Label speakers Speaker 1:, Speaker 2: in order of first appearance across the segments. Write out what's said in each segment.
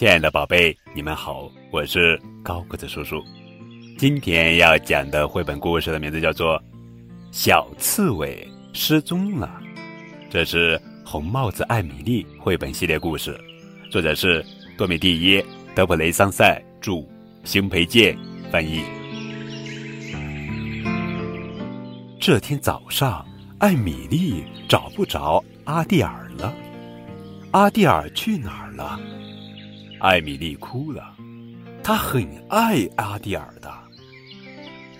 Speaker 1: 亲爱的宝贝，你们好，我是高个子叔叔。今天要讲的绘本故事的名字叫做《小刺猬失踪了》，这是《红帽子艾米丽》绘本系列故事，作者是多米蒂耶·德普雷桑塞著，邢培建翻译。这天早上，艾米丽找不着阿蒂尔了，阿蒂尔去哪儿了？艾米丽哭了，她很爱阿蒂尔的。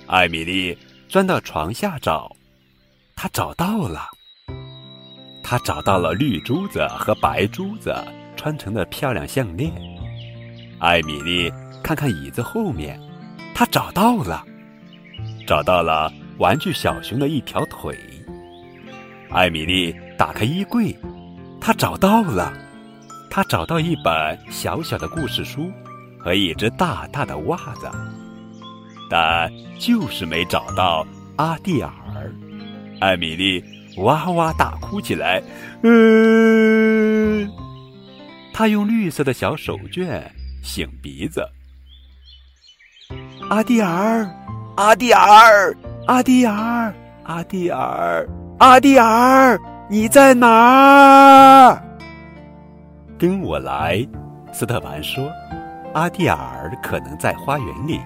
Speaker 1: 艾米丽钻到床下找，她找到了。她找到了绿珠子和白珠子穿成的漂亮项链。艾米丽看看椅子后面，她找到了，找到了玩具小熊的一条腿。艾米丽打开衣柜，她找到了。他找到一本小小的故事书和一只大大的袜子，但就是没找到阿蒂尔。艾米丽哇哇大哭起来，嗯，她用绿色的小手绢擤鼻子。阿蒂尔，阿蒂尔，阿蒂尔，阿蒂尔，阿蒂尔，你在哪儿？跟我来，斯特凡说：“阿蒂尔可能在花园里。”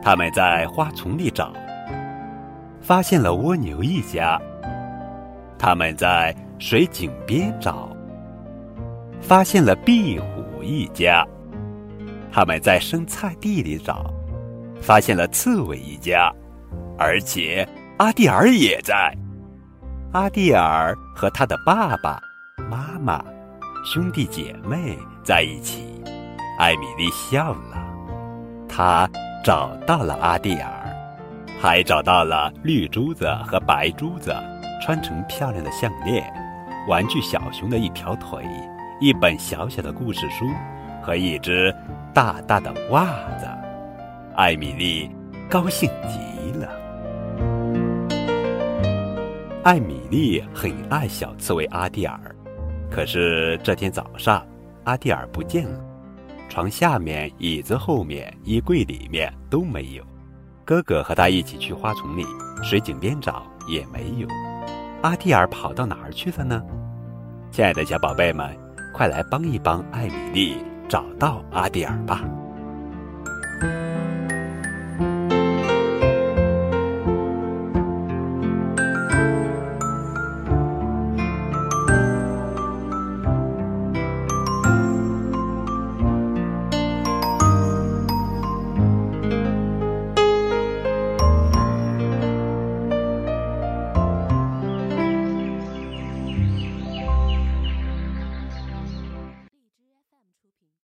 Speaker 1: 他们在花丛里找，发现了蜗牛一家；他们在水井边找，发现了壁虎一家；他们在生菜地里找，发现了刺猬一家，而且阿蒂尔也在。阿蒂尔和他的爸爸妈妈。兄弟姐妹在一起，艾米丽笑了。她找到了阿蒂尔，还找到了绿珠子和白珠子穿成漂亮的项链，玩具小熊的一条腿，一本小小的故事书和一只大大的袜子。艾米丽高兴极了。艾米丽很爱小刺猬阿蒂尔。可是这天早上，阿蒂尔不见了，床下面、椅子后面、衣柜里面都没有。哥哥和他一起去花丛里、水井边找，也没有。阿蒂尔跑到哪儿去了呢？亲爱的小宝贝们，快来帮一帮艾米丽找到阿蒂尔吧！